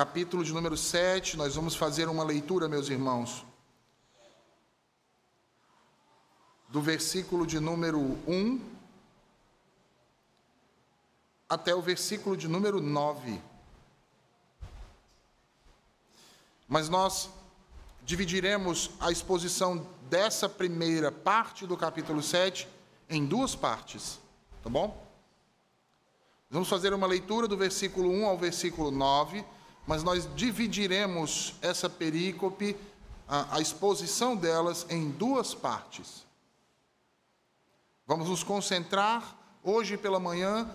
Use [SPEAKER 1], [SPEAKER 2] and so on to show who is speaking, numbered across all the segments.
[SPEAKER 1] capítulo de número 7, nós vamos fazer uma leitura, meus irmãos, do versículo de número 1 até o versículo de número 9. Mas nós dividiremos a exposição dessa primeira parte do capítulo 7 em duas partes, tá bom? Vamos fazer uma leitura do versículo 1 ao versículo 9, mas nós dividiremos essa perícope, a, a exposição delas, em duas partes. Vamos nos concentrar hoje pela manhã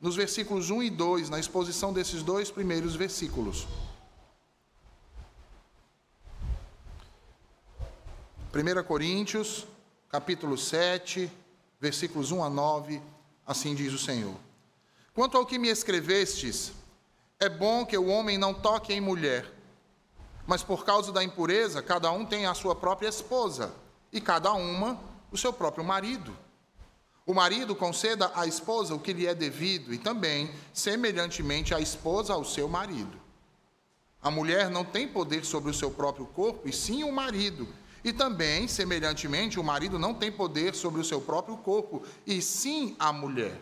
[SPEAKER 1] nos versículos 1 e 2, na exposição desses dois primeiros versículos. 1 Coríntios, capítulo 7, versículos 1 a 9, assim diz o Senhor. Quanto ao que me escrevestes, é bom que o homem não toque em mulher, mas por causa da impureza, cada um tem a sua própria esposa, e cada uma o seu próprio marido. O marido conceda à esposa o que lhe é devido, e também, semelhantemente, a esposa ao seu marido. A mulher não tem poder sobre o seu próprio corpo, e sim o marido. E também, semelhantemente, o marido não tem poder sobre o seu próprio corpo, e sim a mulher.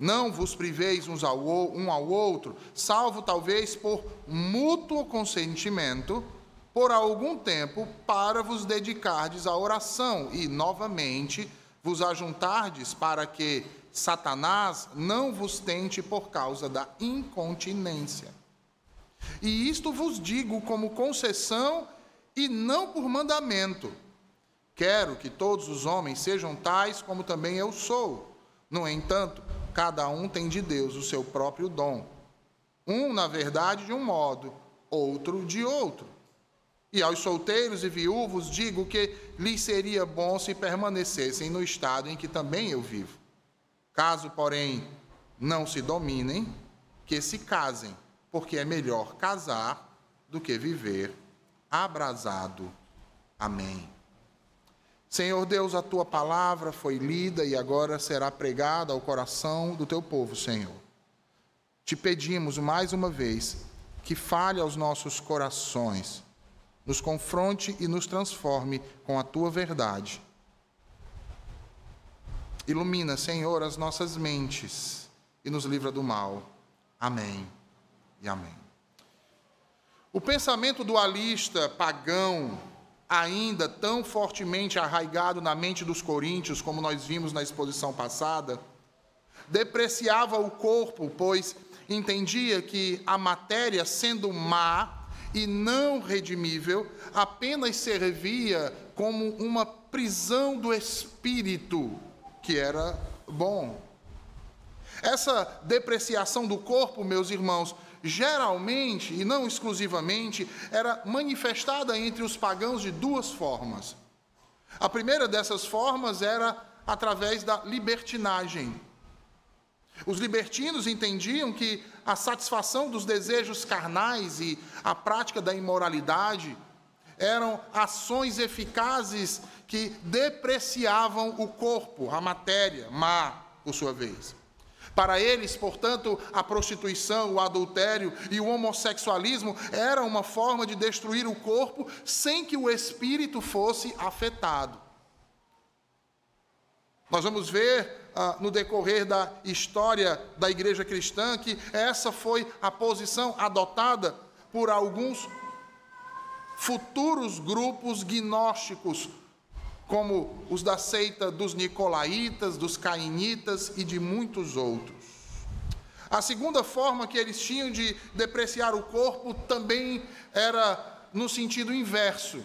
[SPEAKER 1] Não vos priveis uns ao, um ao outro, salvo talvez por mútuo consentimento, por algum tempo, para vos dedicardes à oração e, novamente, vos ajuntardes para que Satanás não vos tente por causa da incontinência. E isto vos digo como concessão e não por mandamento. Quero que todos os homens sejam tais como também eu sou. No entanto, cada um tem de Deus o seu próprio dom. Um, na verdade, de um modo, outro de outro. E aos solteiros e viúvos digo que lhes seria bom se permanecessem no estado em que também eu vivo. Caso, porém, não se dominem, que se casem, porque é melhor casar do que viver abrasado. Amém. Senhor Deus, a tua palavra foi lida e agora será pregada ao coração do teu povo, Senhor. Te pedimos mais uma vez que fale aos nossos corações nos confronte e nos transforme com a tua verdade. Ilumina, Senhor, as nossas mentes e nos livra do mal. Amém e amém. O pensamento dualista pagão, ainda tão fortemente arraigado na mente dos coríntios, como nós vimos na exposição passada, depreciava o corpo, pois entendia que a matéria, sendo má, e não redimível, apenas servia como uma prisão do espírito, que era bom. Essa depreciação do corpo, meus irmãos, geralmente e não exclusivamente, era manifestada entre os pagãos de duas formas. A primeira dessas formas era através da libertinagem. Os libertinos entendiam que a satisfação dos desejos carnais e a prática da imoralidade eram ações eficazes que depreciavam o corpo, a matéria, má, por sua vez. Para eles, portanto, a prostituição, o adultério e o homossexualismo era uma forma de destruir o corpo sem que o espírito fosse afetado. Nós vamos ver ah, no decorrer da história da igreja cristã que essa foi a posição adotada por alguns futuros grupos gnósticos, como os da seita dos nicolaítas, dos cainitas e de muitos outros. A segunda forma que eles tinham de depreciar o corpo também era no sentido inverso.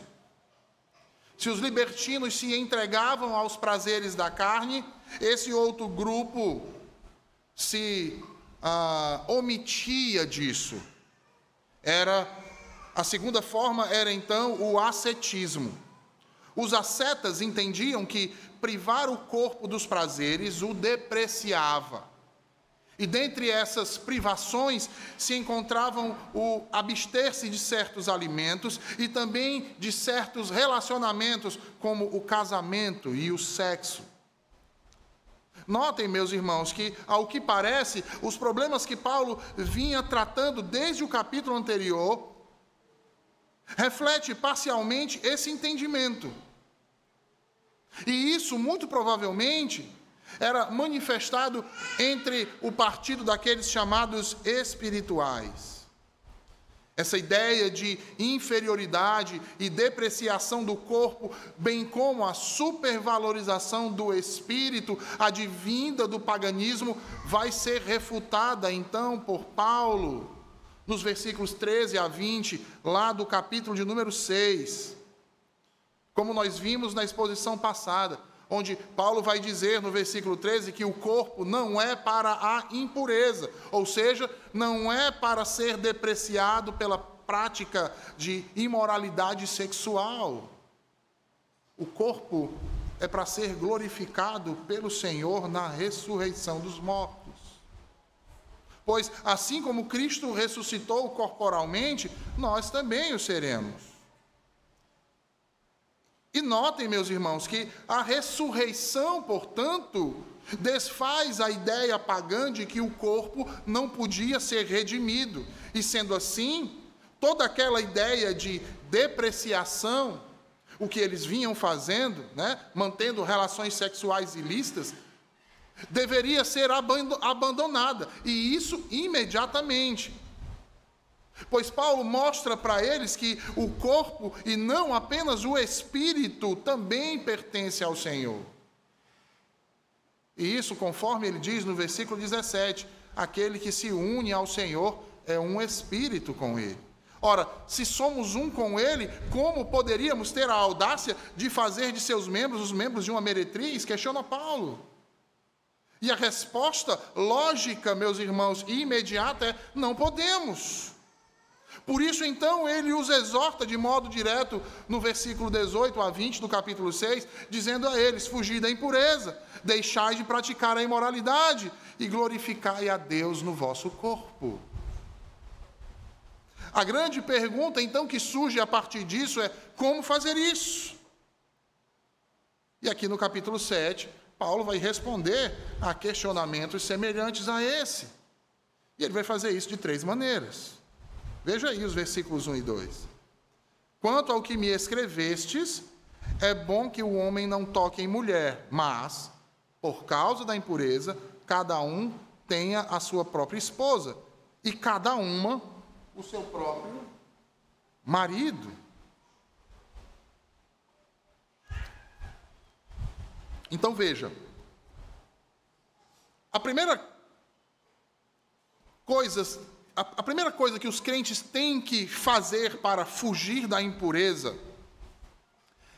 [SPEAKER 1] Se os libertinos se entregavam aos prazeres da carne, esse outro grupo se ah, omitia disso. Era a segunda forma era então o ascetismo. Os ascetas entendiam que privar o corpo dos prazeres o depreciava. E dentre essas privações se encontravam o abster-se de certos alimentos e também de certos relacionamentos, como o casamento e o sexo. Notem, meus irmãos, que, ao que parece, os problemas que Paulo vinha tratando desde o capítulo anterior reflete parcialmente esse entendimento. E isso, muito provavelmente, era manifestado entre o partido daqueles chamados espirituais. Essa ideia de inferioridade e depreciação do corpo, bem como a supervalorização do espírito, advinda do paganismo, vai ser refutada então por Paulo, nos versículos 13 a 20, lá do capítulo de número 6. Como nós vimos na exposição passada, onde Paulo vai dizer no versículo 13 que o corpo não é para a impureza, ou seja, não é para ser depreciado pela prática de imoralidade sexual. O corpo é para ser glorificado pelo Senhor na ressurreição dos mortos. Pois, assim como Cristo ressuscitou corporalmente, nós também o seremos. E notem, meus irmãos, que a ressurreição, portanto, desfaz a ideia pagã de que o corpo não podia ser redimido. E sendo assim, toda aquela ideia de depreciação, o que eles vinham fazendo, né, mantendo relações sexuais ilícitas, deveria ser abandonada, e isso imediatamente. Pois Paulo mostra para eles que o corpo e não apenas o espírito também pertence ao Senhor. E isso, conforme ele diz no versículo 17: aquele que se une ao Senhor é um espírito com ele. Ora, se somos um com ele, como poderíamos ter a audácia de fazer de seus membros os membros de uma meretriz? Questiona Paulo. E a resposta lógica, meus irmãos, e imediata é: não podemos. Por isso, então, ele os exorta de modo direto no versículo 18 a 20 do capítulo 6, dizendo a eles: Fugir da impureza, deixai de praticar a imoralidade e glorificai a Deus no vosso corpo. A grande pergunta, então, que surge a partir disso é: como fazer isso? E aqui no capítulo 7, Paulo vai responder a questionamentos semelhantes a esse. E ele vai fazer isso de três maneiras. Veja aí os versículos 1 e 2. Quanto ao que me escrevestes, é bom que o homem não toque em mulher, mas, por causa da impureza, cada um tenha a sua própria esposa, e cada uma o seu próprio marido. Então veja, a primeira coisa a, a primeira coisa que os crentes têm que fazer para fugir da impureza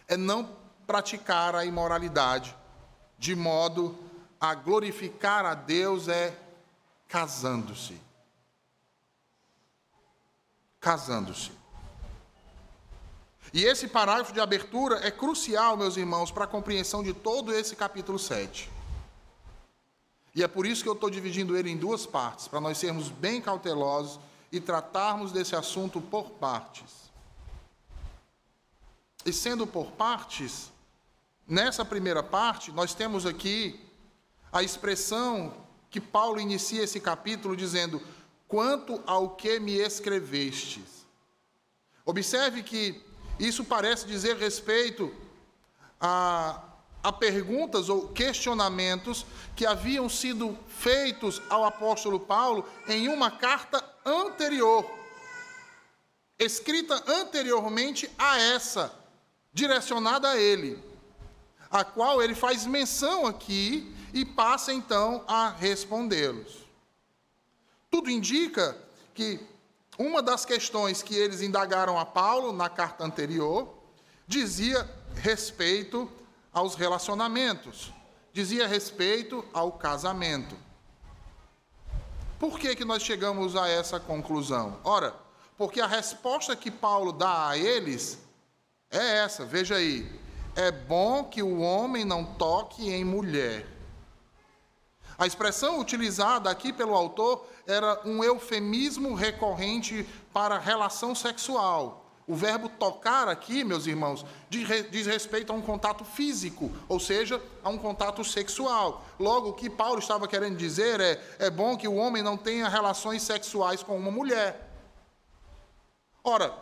[SPEAKER 1] é não praticar a imoralidade, de modo a glorificar a Deus é casando-se. Casando-se. E esse parágrafo de abertura é crucial, meus irmãos, para a compreensão de todo esse capítulo 7. E é por isso que eu estou dividindo ele em duas partes, para nós sermos bem cautelosos e tratarmos desse assunto por partes. E sendo por partes, nessa primeira parte, nós temos aqui a expressão que Paulo inicia esse capítulo dizendo: quanto ao que me escrevestes. Observe que isso parece dizer respeito a a perguntas ou questionamentos que haviam sido feitos ao apóstolo Paulo em uma carta anterior, escrita anteriormente a essa, direcionada a ele, a qual ele faz menção aqui e passa então a respondê-los. Tudo indica que uma das questões que eles indagaram a Paulo na carta anterior dizia respeito aos relacionamentos, dizia respeito ao casamento. Por que, que nós chegamos a essa conclusão? Ora, porque a resposta que Paulo dá a eles é essa, veja aí. É bom que o homem não toque em mulher. A expressão utilizada aqui pelo autor era um eufemismo recorrente para relação sexual, O verbo tocar aqui, meus irmãos, diz respeito a um contato físico, ou seja, a um contato sexual. Logo, o que Paulo estava querendo dizer é: é bom que o homem não tenha relações sexuais com uma mulher. Ora,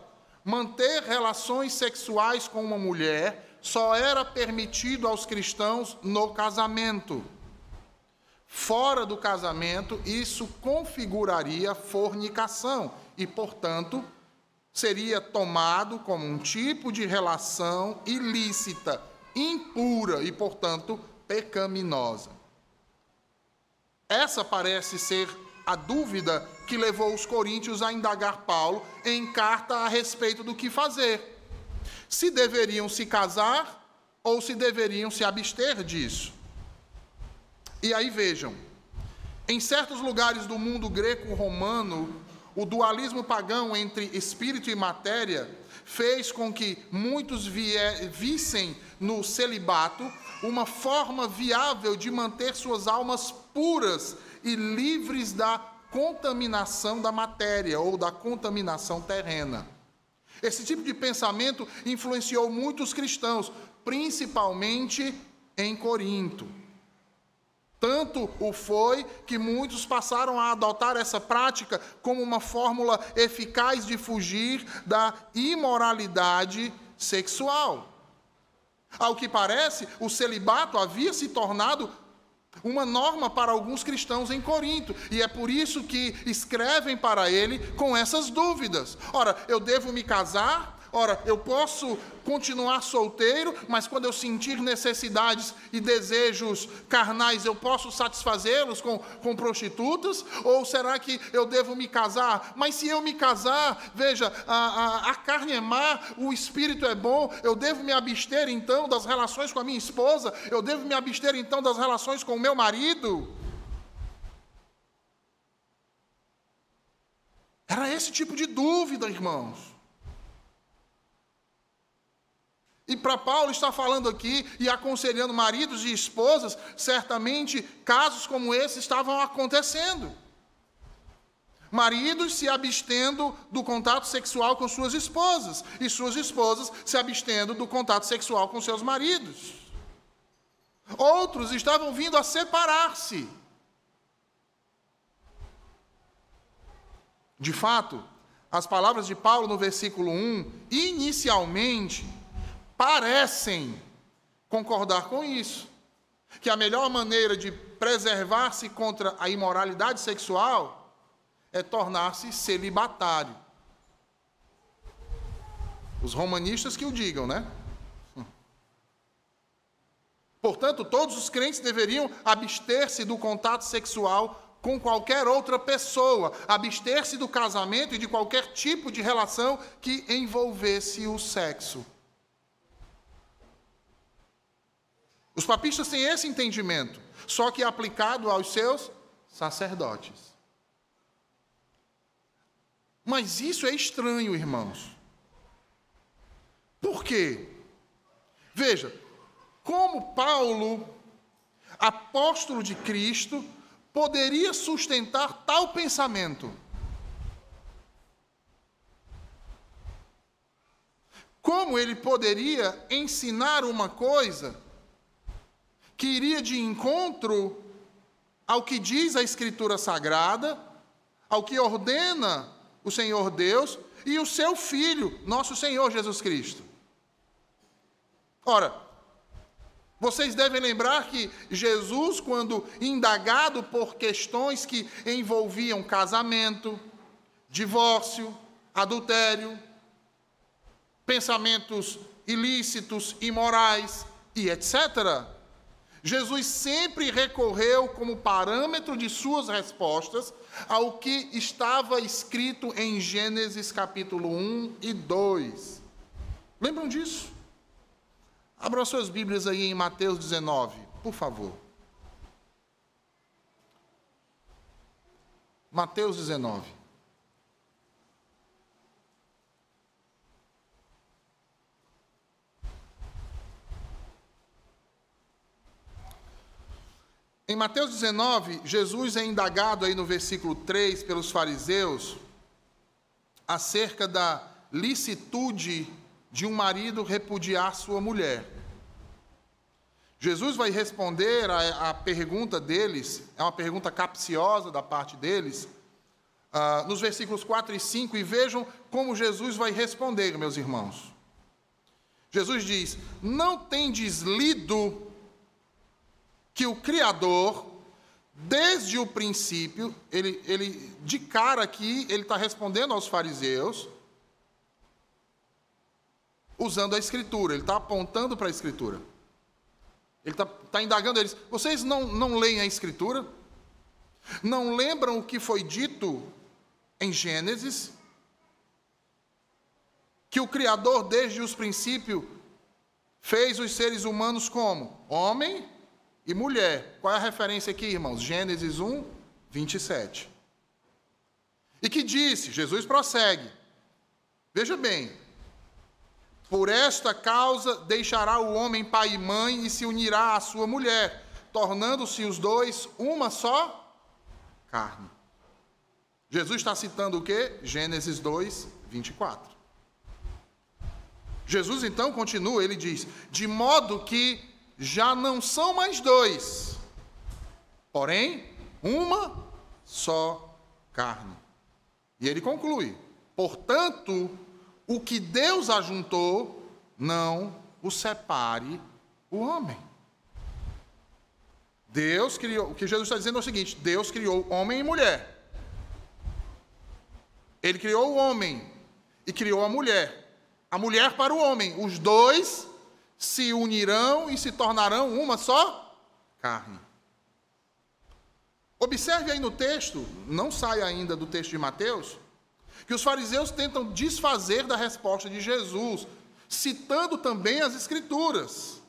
[SPEAKER 1] manter relações sexuais com uma mulher só era permitido aos cristãos no casamento. Fora do casamento, isso configuraria fornicação e, portanto, seria tomado como um tipo de relação ilícita, impura e, portanto, pecaminosa. Essa parece ser a dúvida que levou os coríntios a indagar Paulo em carta a respeito do que fazer. Se deveriam se casar ou se deveriam se abster disso. E aí vejam, em certos lugares do mundo greco-romano, o dualismo pagão entre espírito e matéria fez com que muitos vissem no celibato uma forma viável de manter suas almas puras e livres da contaminação da matéria ou da contaminação terrena. Esse tipo de pensamento influenciou muitos cristãos, principalmente em Corinto. Tanto o foi que muitos passaram a adotar essa prática como uma fórmula eficaz de fugir da imoralidade sexual. Ao que parece, o celibato havia se tornado uma norma para alguns cristãos em Corinto, e é por isso que escrevem para ele com essas dúvidas. Ora, eu devo me casar? Ora, eu posso continuar solteiro, mas quando eu sentir necessidades e desejos carnais, eu posso satisfazê-los com, com prostitutas? Ou será que eu devo me casar? Mas se eu me casar, veja, a, a, a carne é má, o espírito é bom, eu devo me abster então das relações com a minha esposa? Eu devo me abster então das relações com o meu marido? Era esse tipo de dúvida, irmãos. E para Paulo está falando aqui e aconselhando maridos e esposas, certamente casos como esse estavam acontecendo. Maridos se abstendo do contato sexual com suas esposas e suas esposas se abstendo do contato sexual com seus maridos. Outros estavam vindo a separar-se. De fato, as palavras de Paulo no versículo 1, inicialmente, parecem concordar com isso. Que a melhor maneira de preservar-se contra a imoralidade sexual é tornar-se celibatário. Os romanistas que o digam, né? Portanto, todos os crentes deveriam abster-se do contato sexual com qualquer outra pessoa, abster-se do casamento e de qualquer tipo de relação que envolvesse o sexo. Os papistas têm esse entendimento, só que aplicado aos seus sacerdotes. Mas isso é estranho, irmãos. Por quê? Veja, como Paulo, apóstolo de Cristo, poderia sustentar tal pensamento? Como ele poderia ensinar uma coisa que iria de encontro ao que diz a Escritura Sagrada, ao que ordena o Senhor Deus e o seu Filho, nosso Senhor Jesus Cristo. Ora, vocês devem lembrar que Jesus, quando indagado por questões que envolviam casamento, divórcio, adultério, pensamentos ilícitos, imorais e etc., Jesus sempre recorreu como parâmetro de suas respostas ao que estava escrito em Gênesis capítulo 1 e 2. Lembram disso? Abram suas Bíblias aí em Mateus 19, por favor. Mateus 19. Em Mateus 19, Jesus é indagado aí no versículo 3 pelos fariseus acerca da licitude de um marido repudiar sua mulher. Jesus vai responder a pergunta deles, é uma pergunta capciosa da parte deles, uh, nos versículos 4 e 5, e vejam como Jesus vai responder, meus irmãos. Jesus diz: Não tendes lido que o Criador, desde o princípio, ele, ele de cara aqui, ele está respondendo aos fariseus, usando a Escritura, ele está apontando para a Escritura. Ele está tá indagando eles. Vocês não, não leem a Escritura? Não lembram o que foi dito em Gênesis? Que o Criador, desde os princípios, fez os seres humanos como? Homem e mulher. Qual é a referência aqui, irmãos? Gênesis 1, 27. E que disse, Jesus prossegue. Veja bem, por esta causa deixará o homem pai e mãe e se unirá à sua mulher, tornando-se os dois uma só carne. Jesus está citando o que? Gênesis 2, 24. Jesus então continua, ele diz: de modo que já não são mais dois, porém uma só carne. E ele conclui: portanto, o que Deus ajuntou, não o separe o homem. Deus criou, o que Jesus está dizendo é o seguinte: Deus criou homem e mulher. Ele criou o homem e criou a mulher. A mulher para o homem. Os dois se unirão e se tornarão uma só carne. Observe aí no texto, não sai ainda do texto de Mateus, que os fariseus tentam desfazer da resposta de Jesus, citando também as Escrituras.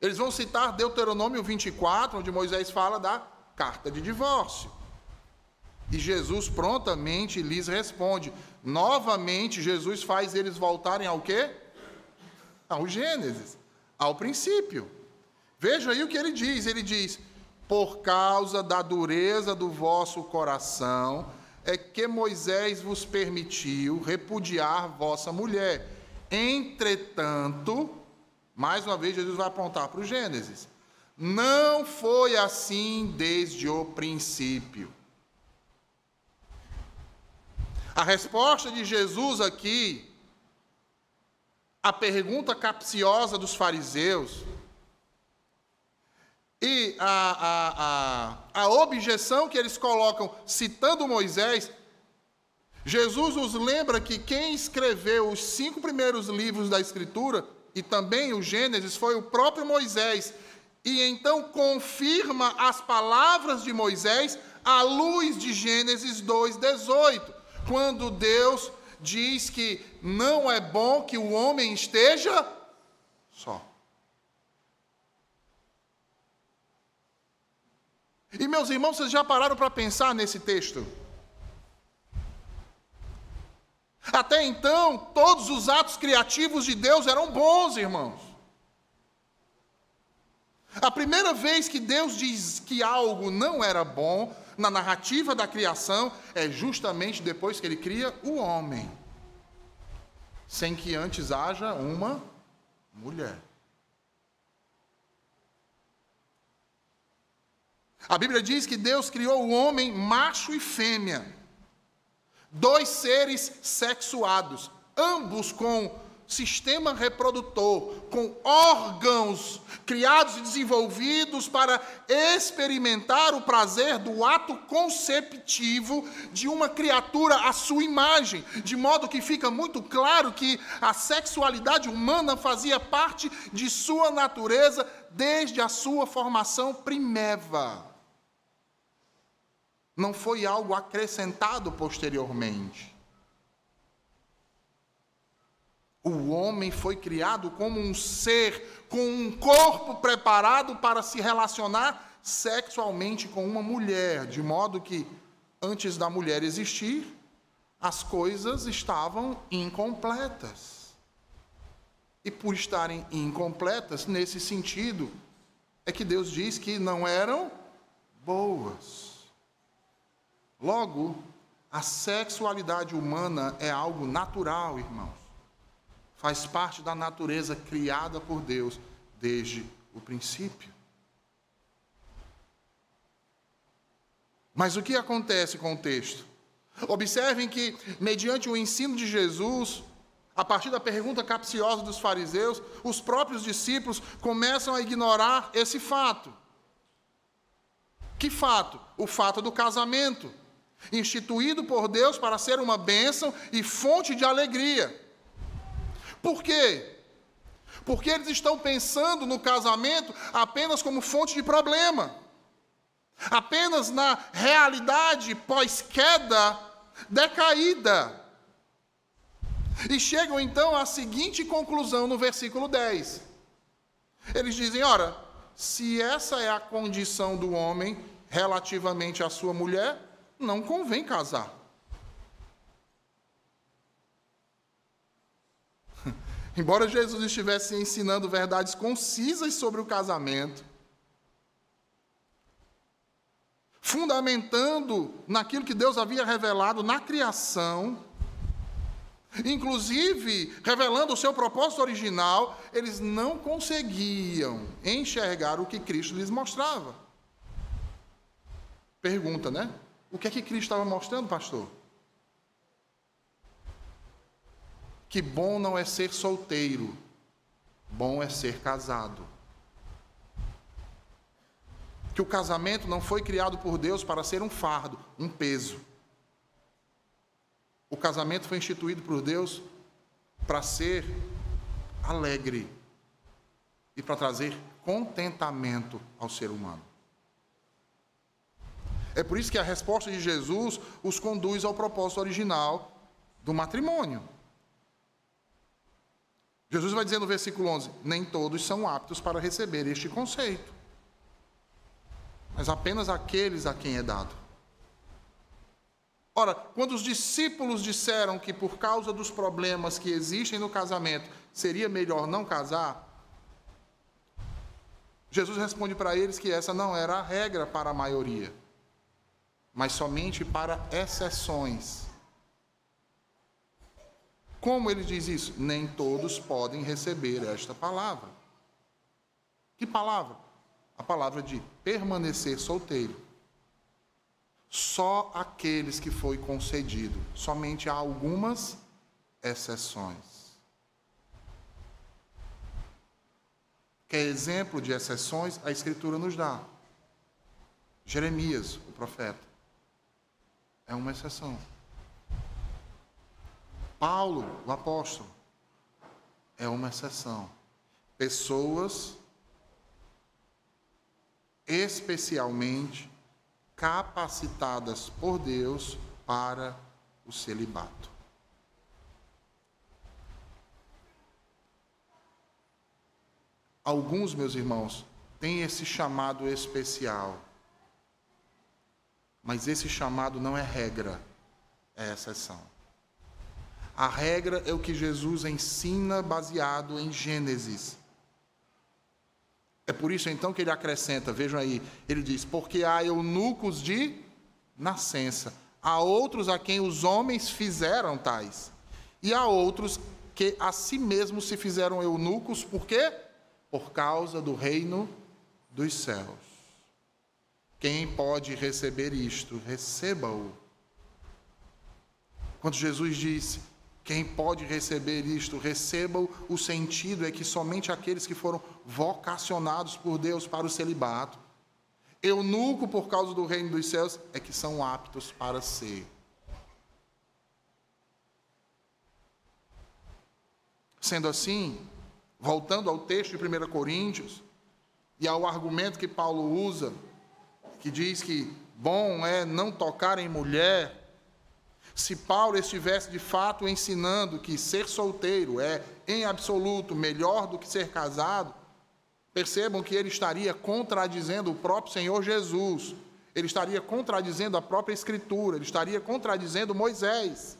[SPEAKER 1] Eles vão citar Deuteronômio 24, onde Moisés fala da carta de divórcio. E Jesus prontamente lhes responde. Novamente, Jesus faz eles voltarem ao quê? Ao Gênesis, ao princípio. Veja aí o que ele diz: ele diz, por causa da dureza do vosso coração, é que Moisés vos permitiu repudiar vossa mulher. Entretanto, mais uma vez, Jesus vai apontar para o Gênesis. Não foi assim desde o princípio. A resposta de Jesus aqui, a pergunta capciosa dos fariseus, e a, a, a, a objeção que eles colocam citando Moisés, Jesus nos lembra que quem escreveu os cinco primeiros livros da Escritura, e também o Gênesis, foi o próprio Moisés. E então confirma as palavras de Moisés à luz de Gênesis 2,18, quando Deus diz que não é bom que o homem esteja só. E meus irmãos, vocês já pararam para pensar nesse texto? Até então, todos os atos criativos de Deus eram bons, irmãos. A primeira vez que Deus diz que algo não era bom na narrativa da criação é justamente depois que ele cria o homem, sem que antes haja uma mulher. A Bíblia diz que Deus criou o homem macho e fêmea, dois seres sexuados, ambos com sistema reprodutor, com órgãos criados e desenvolvidos para experimentar o prazer do ato conceptivo de uma criatura à sua imagem, de modo que fica muito claro que a sexualidade humana fazia parte de sua natureza desde a sua formação primeva não foi algo acrescentado posteriormente. O homem foi criado como um ser com um corpo preparado para se relacionar sexualmente com uma mulher, de modo que antes da mulher existir, as coisas estavam incompletas. E por estarem incompletas, nesse sentido, é que Deus diz que não eram boas. Logo, A sexualidade humana é algo natural, irmãos. Faz parte da natureza criada por Deus desde o princípio. Mas o que acontece com o texto? Observem que, mediante o ensino de Jesus, a partir da pergunta capciosa dos fariseus, os próprios discípulos começam a ignorar esse fato. Que fato? O fato do casamento, instituído por Deus para ser uma bênção e fonte de alegria. Por quê? Porque eles estão pensando no casamento apenas como fonte de problema, apenas na realidade pós-queda decaída. E chegam então à seguinte conclusão no versículo 10. Eles dizem: ora, se essa é a condição do homem relativamente à sua mulher, não convém casar. Embora Jesus estivesse ensinando verdades concisas sobre o casamento, fundamentando naquilo que Deus havia revelado na criação, inclusive revelando o seu propósito original, eles não conseguiam enxergar o que Cristo lhes mostrava. Pergunta, né? O que é que Cristo estava mostrando, pastor? Que bom não é ser solteiro, bom é ser casado. Que o casamento não foi criado por Deus para ser um fardo, um peso. O casamento foi instituído por Deus para ser alegre e para trazer contentamento ao ser humano. É por isso que a resposta de Jesus os conduz ao propósito original do matrimônio. Jesus vai dizer no versículo 11: Nem todos são aptos para receber este conceito, mas apenas aqueles a quem é dado. Ora, quando os discípulos disseram que por causa dos problemas que existem no casamento seria melhor não casar, Jesus responde para eles que essa não era a regra para a maioria, mas somente para exceções. Como ele diz isso? Nem todos podem receber esta palavra. Que palavra? A palavra de permanecer solteiro só aqueles que foi concedido. Somente há algumas exceções. Que exemplo de exceções a Escritura nos dá? Jeremias, o profeta, é uma exceção. Paulo, o apóstolo, é uma exceção. Pessoas especialmente capacitadas por Deus para o celibato. Alguns, meus irmãos, têm esse chamado especial. Mas esse chamado não é regra, é exceção. A regra é o que Jesus ensina baseado em Gênesis é por isso então que ele acrescenta, vejam aí, ele diz: Porque há eunucos de nascença, há outros a quem os homens fizeram tais, e há outros que a si mesmos se fizeram eunucos, por quê? Por causa do reino dos céus. Quem pode receber isto, receba-o. Quando Jesus disse: quem pode receber isto, recebam o sentido é que somente aqueles que foram vocacionados por Deus para o celibato, eunuco por causa do reino dos céus, é que são aptos para ser. Sendo assim, voltando ao texto de 1 Coríntios e ao argumento que Paulo usa, que diz que bom é não tocar em mulher, se Paulo estivesse de fato ensinando que ser solteiro é, em absoluto, melhor do que ser casado, percebam que ele estaria contradizendo o próprio Senhor Jesus, ele estaria contradizendo a própria Escritura, ele estaria contradizendo Moisés.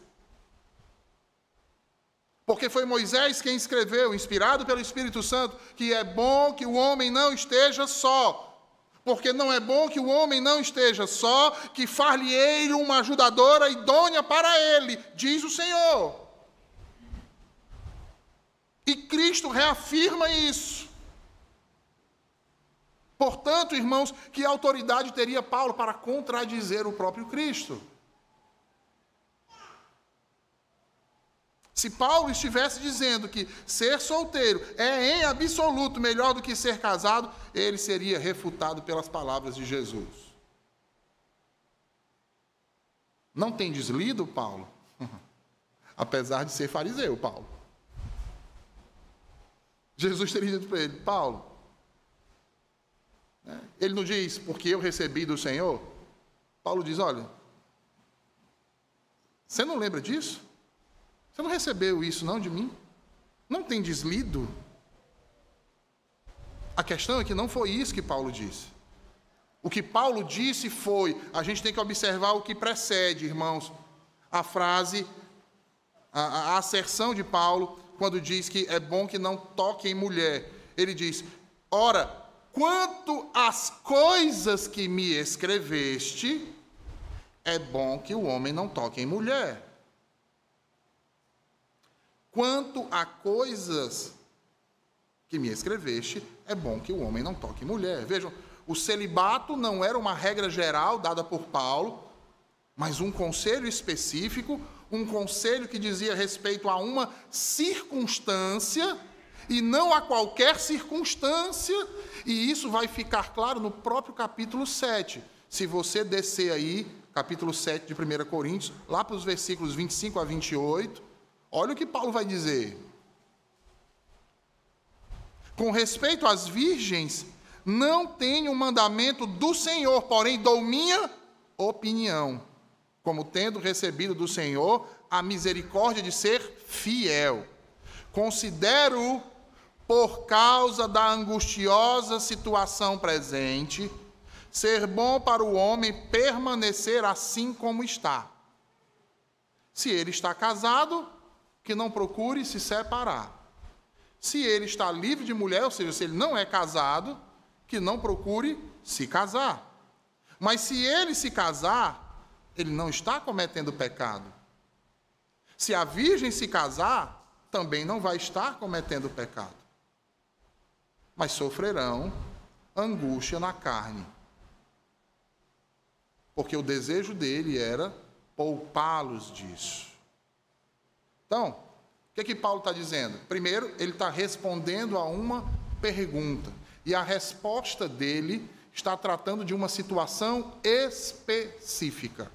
[SPEAKER 1] Porque foi Moisés quem escreveu, inspirado pelo Espírito Santo, que é bom que o homem não esteja só, Porque não é bom que o homem não esteja só, que far-lhe ele uma ajudadora idônea para ele, diz o Senhor. E Cristo reafirma isso. Portanto, irmãos, que autoridade teria Paulo para contradizer o próprio Cristo? Se Paulo estivesse dizendo que ser solteiro é em absoluto melhor do que ser casado, ele seria refutado pelas palavras de Jesus. Não tem deslido, Paulo? Apesar de ser fariseu, Paulo. Jesus teria dito para ele: Paulo, né, ele não diz, porque eu recebi do Senhor. Paulo diz: olha, você não lembra disso? Você não recebeu isso não de mim? Não tem deslido? A questão é que não foi isso que Paulo disse. O que Paulo disse foi: a gente tem que observar o que precede, irmãos. A frase, a, a asserção de Paulo, quando diz que é bom que não toque em mulher. Ele diz: ora, quanto às coisas que me escreveste, é bom que o homem não toque em mulher. Quanto a coisas que me escreveste, é bom que o homem não toque mulher. Vejam, o celibato não era uma regra geral dada por Paulo, mas um conselho específico, um conselho que dizia respeito a uma circunstância e não a qualquer circunstância, e isso vai ficar claro no próprio capítulo 7. Se você descer aí, capítulo 7 de 1 Coríntios, lá para os versículos 25 a 28, Olha o que Paulo vai dizer. Com respeito às virgens, não tenho um mandamento do Senhor, porém dou minha opinião, como tendo recebido do Senhor a misericórdia de ser fiel. Considero, por causa da angustiosa situação presente, ser bom para o homem permanecer assim como está. Se ele está casado, que não procure se separar. Se ele está livre de mulher, ou seja, se ele não é casado, que não procure se casar. Mas se ele se casar, ele não está cometendo pecado. Se a virgem se casar, também não vai estar cometendo pecado. Mas sofrerão angústia na carne. Porque o desejo dele era poupá-los disso. Então, o que, é que Paulo está dizendo? Primeiro, ele está respondendo a uma pergunta. E a resposta dele está tratando de uma situação específica.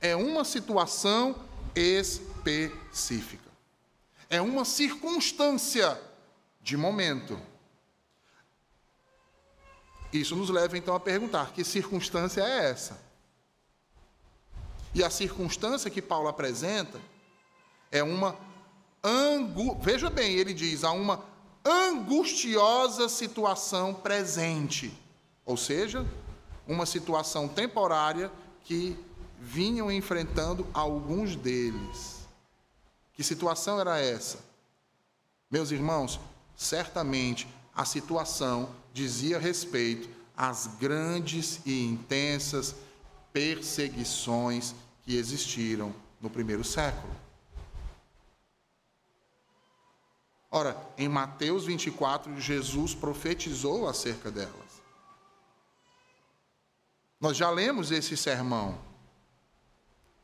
[SPEAKER 1] É uma situação específica. É uma circunstância de momento. Isso nos leva então a perguntar: que circunstância é essa? E a circunstância que Paulo apresenta é uma angu... veja bem, ele diz, há uma angustiosa situação presente, ou seja, uma situação temporária que vinham enfrentando alguns deles. Que situação era essa? Meus irmãos, certamente a situação dizia respeito às grandes e intensas perseguições que existiram no primeiro século. Ora, em Mateus 24, Jesus profetizou acerca delas. Nós já lemos esse sermão.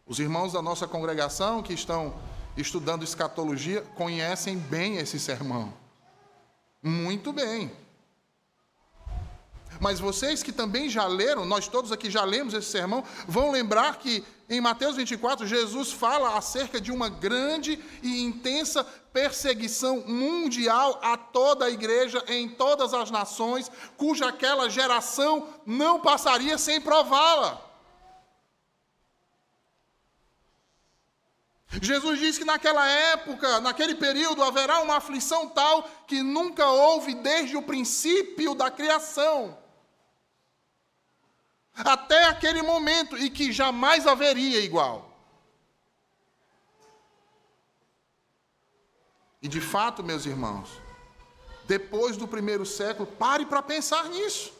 [SPEAKER 1] Os irmãos da nossa congregação que estão estudando escatologia conhecem bem esse sermão. Muito bem. Mas vocês que também já leram, nós todos aqui já lemos esse sermão, vão lembrar que em Mateus 24, Jesus fala acerca de uma grande e intensa perseguição mundial a toda a igreja em todas as nações, cuja aquela geração não passaria sem prová-la. Jesus diz que naquela época, naquele período, haverá uma aflição tal que nunca houve desde o princípio da criação até aquele momento e que jamais haveria igual. E de fato, meus irmãos, depois do primeiro século, pare para pensar nisso.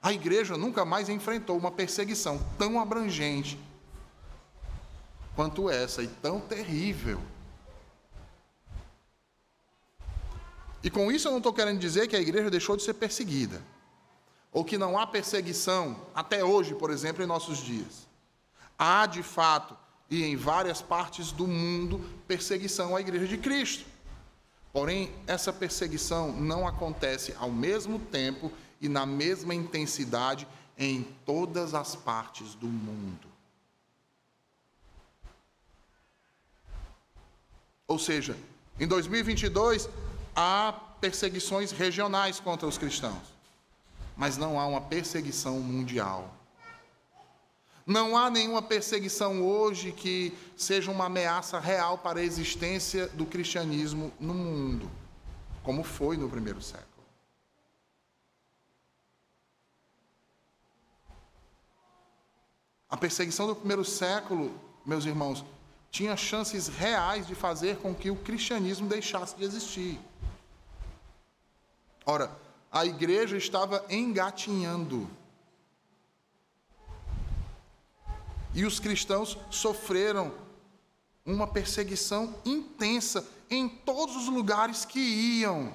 [SPEAKER 1] A igreja nunca mais enfrentou uma perseguição tão abrangente quanto essa e tão terrível. E com isso eu não estou querendo dizer que a igreja deixou de ser perseguida, ou que não há perseguição, até hoje, por exemplo, em nossos dias. Há, de fato, e em várias partes do mundo, perseguição à igreja de Cristo. Porém, essa perseguição não acontece ao mesmo tempo e na mesma intensidade em todas as partes do mundo. Ou seja, em 2022, há perseguições regionais contra os cristãos, mas não há uma perseguição mundial. Não há nenhuma perseguição hoje que seja uma ameaça real para a existência do cristianismo no mundo, como foi no primeiro século. A perseguição do primeiro século, meus irmãos, tinha chances reais de fazer com que o cristianismo deixasse de existir. Ora, a igreja estava engatinhando. E os cristãos sofreram uma perseguição intensa em todos os lugares que iam.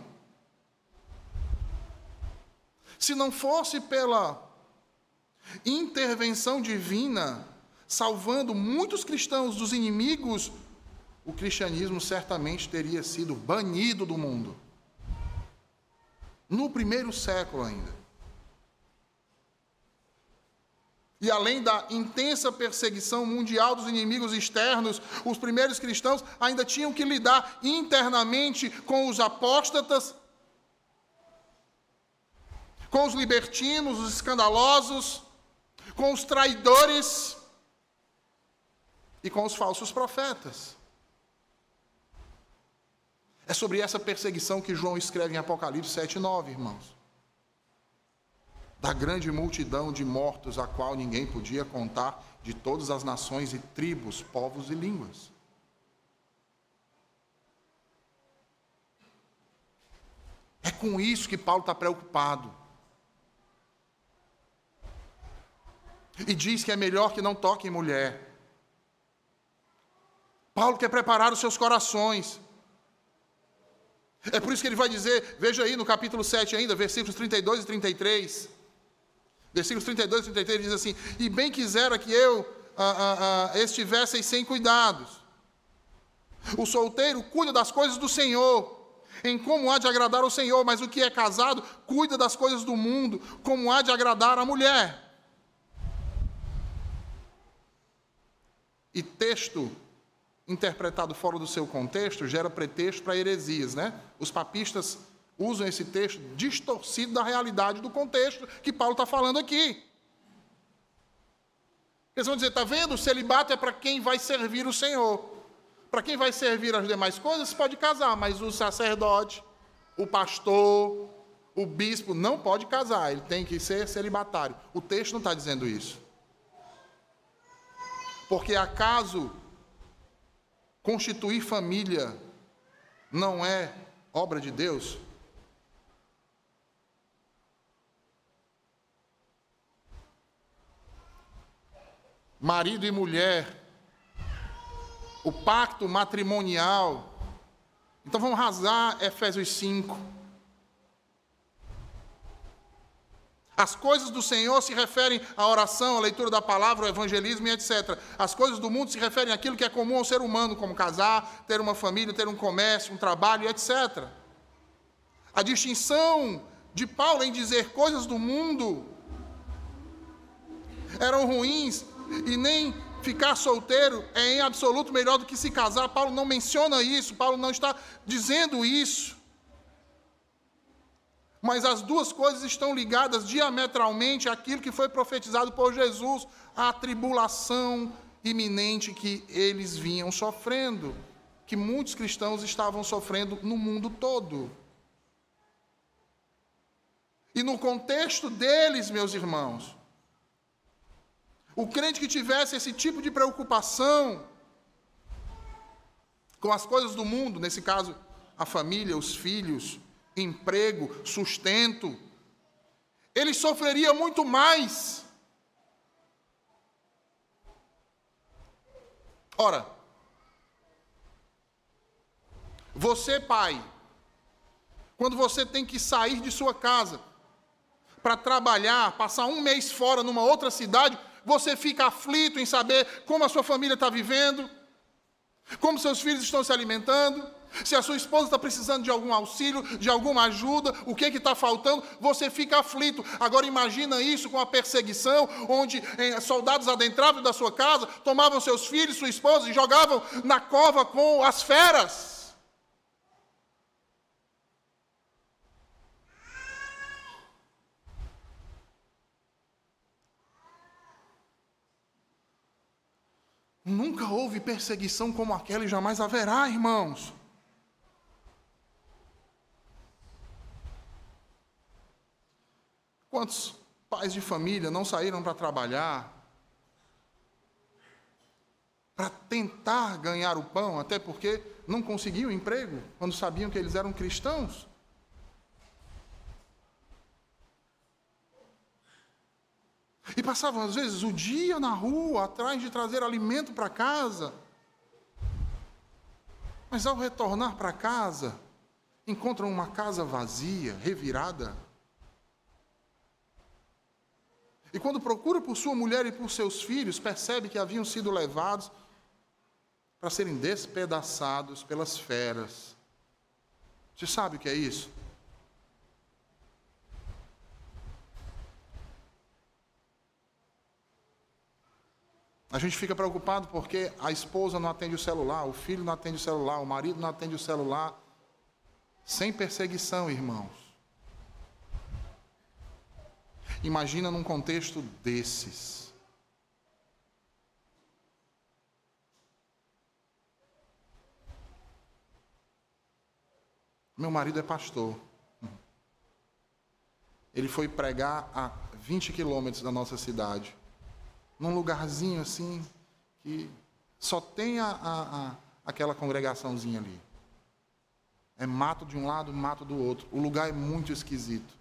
[SPEAKER 1] Se não fosse pela intervenção divina, salvando muitos cristãos dos inimigos, o cristianismo certamente teria sido banido do mundo no primeiro século ainda. E além da intensa perseguição mundial dos inimigos externos, os primeiros cristãos ainda tinham que lidar internamente com os apóstatas, com os libertinos, os escandalosos, com os traidores e com os falsos profetas. É sobre essa perseguição que João escreve em Apocalipse 7, 9, irmãos. Da grande multidão de mortos, a qual ninguém podia contar, de todas as nações e tribos, povos e línguas. É com isso que Paulo está preocupado. E diz que é melhor que não toque em mulher. Paulo quer preparar os seus corações. É por isso que ele vai dizer, veja aí no capítulo 7 ainda, versículos 32 e 33. Versículos 32 e 33 diz assim: E bem quisera que eu ah, ah, ah, estivesse sem cuidados. O solteiro cuida das coisas do Senhor, em como há de agradar o Senhor, mas o que é casado cuida das coisas do mundo, como há de agradar a mulher. E texto interpretado fora do seu contexto, gera pretexto para heresias, né? Os papistas usam esse texto distorcido da realidade do contexto que Paulo está falando aqui. Eles vão dizer, está vendo? O celibato é para quem vai servir o Senhor. Para quem vai servir as demais coisas, pode casar, mas o sacerdote, o pastor, o bispo não pode casar, ele tem que ser celibatário. O texto não está dizendo isso. Porque acaso Constituir família não é obra de Deus? Marido e mulher, o pacto matrimonial. Então vamos rasgar Efésios 5. As coisas do Senhor se referem à oração, à leitura da palavra, ao evangelismo e etc. As coisas do mundo se referem àquilo que é comum ao ser humano, como casar, ter uma família, ter um comércio, um trabalho, etc. A distinção de Paulo em dizer coisas do mundo eram ruins e nem ficar solteiro é em absoluto melhor do que se casar. Paulo não menciona isso, Paulo não está dizendo isso. Mas as duas coisas estão ligadas diametralmente àquilo que foi profetizado por Jesus, à tribulação iminente que eles vinham sofrendo, que muitos cristãos estavam sofrendo no mundo todo. E no contexto deles, meus irmãos, o crente que tivesse esse tipo de preocupação com as coisas do mundo, nesse caso, a família, os filhos, emprego, sustento. ele sofreria muito mais. Ora, você, pai, quando você tem que sair de sua casa para trabalhar, passar um mês fora numa outra cidade, você fica aflito em saber como a sua família está vivendo, como seus filhos estão se alimentando, se a sua esposa está precisando de algum auxílio, de alguma ajuda, o que está faltando, você fica aflito. Agora imagina isso com a perseguição, onde eh, soldados adentravam da sua casa, tomavam seus filhos, sua esposa e jogavam na cova com as feras. Nunca houve perseguição como aquela e jamais haverá, irmãos. Quantos pais de família não saíram para trabalhar, para tentar ganhar o pão, até porque não conseguiam emprego quando sabiam que eles eram cristãos? E passavam, às vezes, o dia na rua atrás de trazer alimento para casa. Mas ao retornar para casa, encontram uma casa vazia, revirada. E quando procura por sua mulher e por seus filhos, percebe que haviam sido levados para serem despedaçados pelas feras. Você sabe o que é isso? A gente fica preocupado porque a esposa não atende o celular, o filho não atende o celular, o marido não atende o celular. Sem perseguição, irmãos. Imagina num contexto desses. Meu marido é pastor. Ele foi pregar a 20 quilômetros da nossa cidade num lugarzinho assim, que só tem a, a, a, aquela congregaçãozinha ali. É mato de um lado, mato do outro. O lugar é muito esquisito.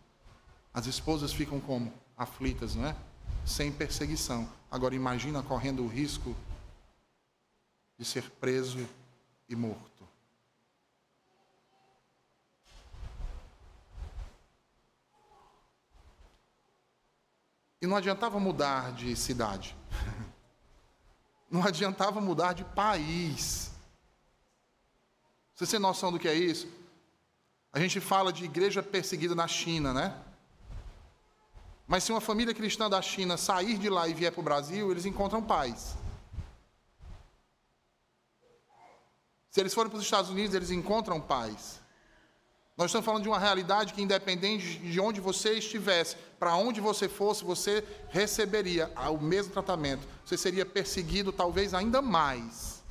[SPEAKER 1] As esposas ficam como? Aflitas, não é? Sem perseguição. Agora imagina correndo o risco de ser preso e morto. E não adiantava mudar de cidade. Não adiantava mudar de país. Você tem noção do que é isso? A gente fala de igreja perseguida na China, né? Mas se uma família cristã da China sair de lá e vier para o Brasil, eles encontram paz. Se eles forem para os Estados Unidos, eles encontram paz. Nós estamos falando de uma realidade que, independente de onde você estivesse, para onde você fosse, você receberia o mesmo tratamento. Você seria perseguido, talvez ainda mais.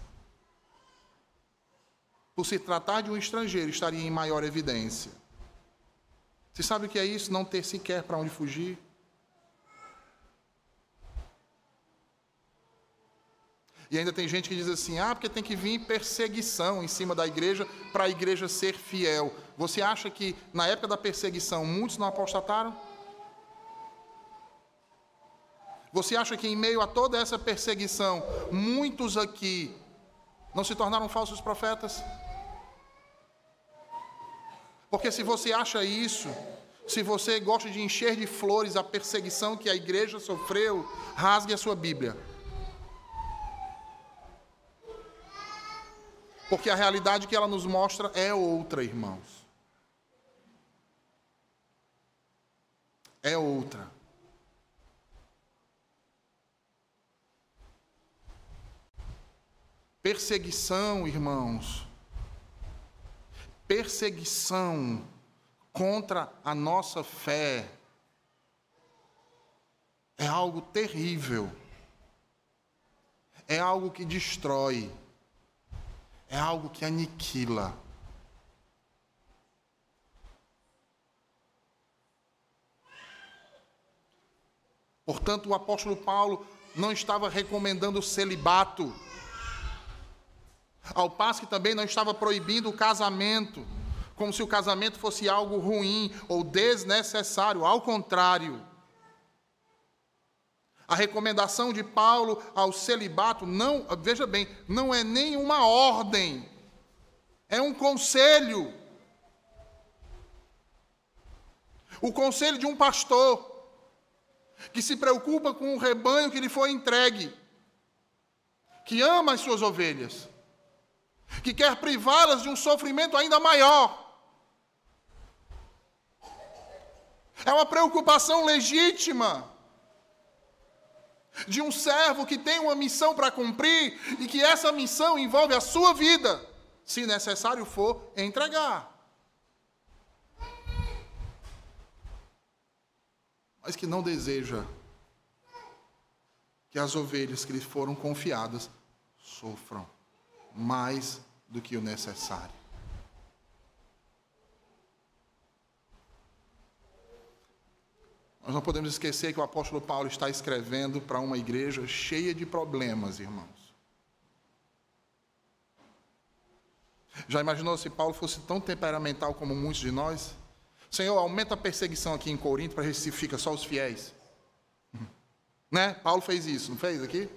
[SPEAKER 1] Por se tratar de um estrangeiro, estaria em maior evidência. Você sabe o que é isso? Não ter sequer para onde fugir? E ainda tem gente que diz assim: ah, porque tem que vir perseguição em cima da igreja para a igreja ser fiel. Você acha que na época da perseguição muitos não apostataram? Você acha que em meio a toda essa perseguição, muitos aqui não se tornaram falsos profetas? Porque se você acha isso, se você gosta de encher de flores a perseguição que a igreja sofreu, rasgue a sua Bíblia. Porque a realidade que ela nos mostra é outra, irmãos. É outra. Perseguição, irmãos. Perseguição contra a nossa fé é algo terrível. É algo que destrói é algo que aniquila. Portanto, o apóstolo Paulo não estava recomendando o celibato, ao passo que também não estava proibindo o casamento, como se o casamento fosse algo ruim ou desnecessário, ao contrário. A recomendação de Paulo ao celibato não, veja bem, não é nem uma ordem, é um conselho. O conselho de um pastor que se preocupa com o rebanho que lhe foi entregue, que ama as suas ovelhas, que quer privá-las de um sofrimento ainda maior. É uma preocupação legítima de um servo que tem uma missão para cumprir e que essa missão envolve a sua vida, se necessário for, entregar. Mas que não deseja que as ovelhas que lhe foram confiadas sofram mais do que o necessário. Nós não podemos esquecer que o apóstolo Paulo está escrevendo para uma igreja cheia de problemas, irmãos. Já imaginou se Paulo fosse tão temperamental como muitos de nós? Senhor, aumenta a perseguição aqui em Corinto para ver se fica só os fiéis. Né? Paulo fez isso, não fez aqui?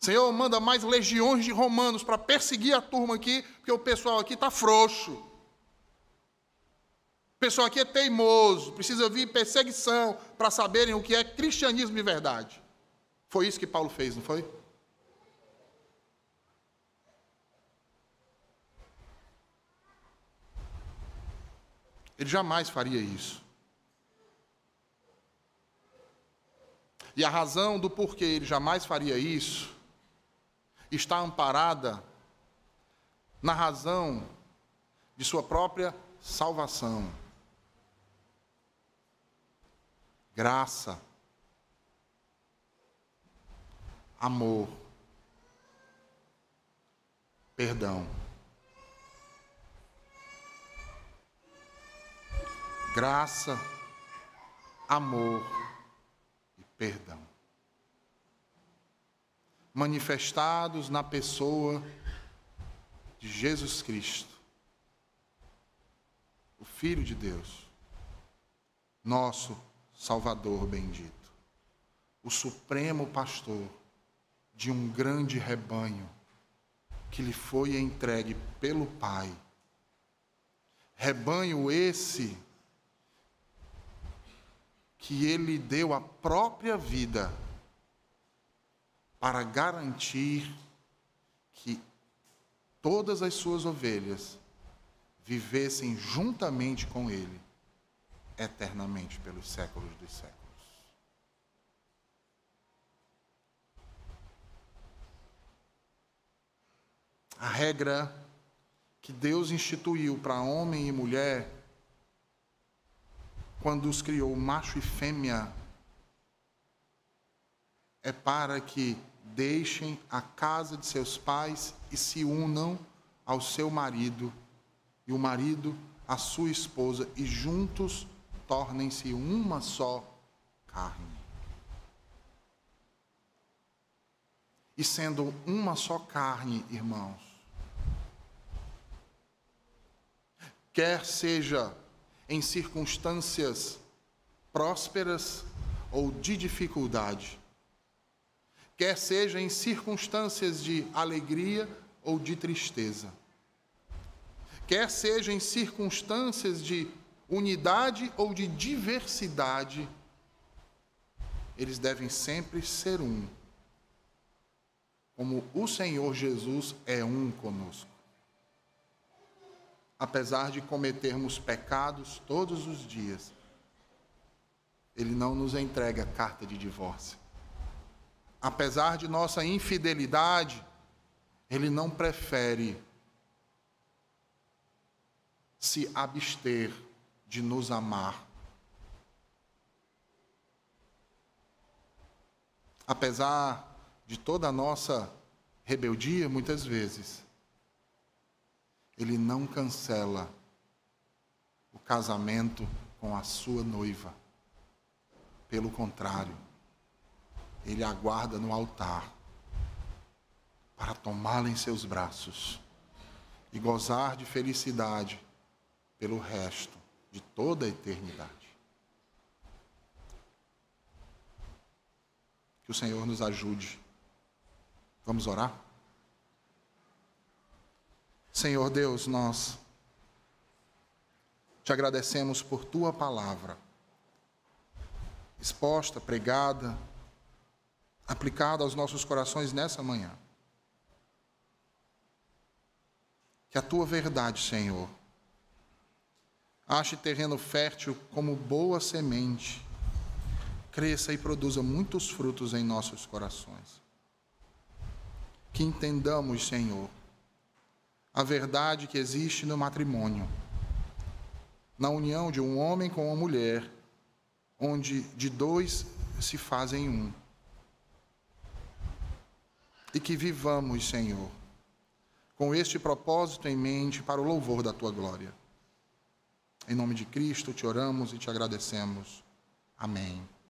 [SPEAKER 1] Senhor, manda mais legiões de romanos para perseguir a turma aqui, porque o pessoal aqui está frouxo. O pessoal aqui é teimoso, precisa vir perseguição para saberem o que é cristianismo de verdade. Foi isso que Paulo fez, não foi? Ele jamais faria isso. E a razão do porquê ele jamais faria isso está amparada na razão de sua própria salvação. Graça, amor, perdão. Graça, amor e perdão. Manifestados na pessoa de Jesus Cristo, o Filho de Deus, nosso Salvador bendito, o supremo pastor de um grande rebanho que lhe foi entregue pelo Pai. Rebanho esse que ele deu a própria vida para garantir que todas as suas ovelhas vivessem juntamente com ele eternamente pelos séculos dos séculos. A regra que Deus instituiu para homem e mulher, quando os criou macho e fêmea, é para que deixem a casa de seus pais e se unam ao seu marido, e o marido à sua esposa, e juntos tornem-se uma só carne. E sendo uma só carne, irmãos, quer seja em circunstâncias prósperas ou de dificuldade, quer seja em circunstâncias de alegria ou de tristeza, quer seja em circunstâncias de unidade ou de diversidade, eles devem sempre ser um. Como o Senhor Jesus é um conosco. Apesar de cometermos pecados todos os dias, Ele não nos entrega carta de divórcio. Apesar de nossa infidelidade, Ele não prefere se abster de nos amar. Apesar de toda a nossa rebeldia, muitas vezes, ele não cancela o casamento com a sua noiva. Pelo contrário, ele aguarda no altar para tomá-la em seus braços e gozar de felicidade pelo resto de toda a eternidade. Que o Senhor nos ajude. Vamos orar? Senhor Deus, nós te agradecemos por tua palavra, exposta, pregada, aplicada aos nossos corações nessa manhã. Que a tua verdade, Senhor, ache terreno fértil como boa semente, cresça e produza muitos frutos em nossos corações. Que entendamos, Senhor, a verdade que existe no matrimônio, na união de um homem com uma mulher, onde de dois se fazem um. E que vivamos, Senhor, com este propósito em mente para o louvor da tua glória. Em nome de Cristo te oramos e te agradecemos. Amém.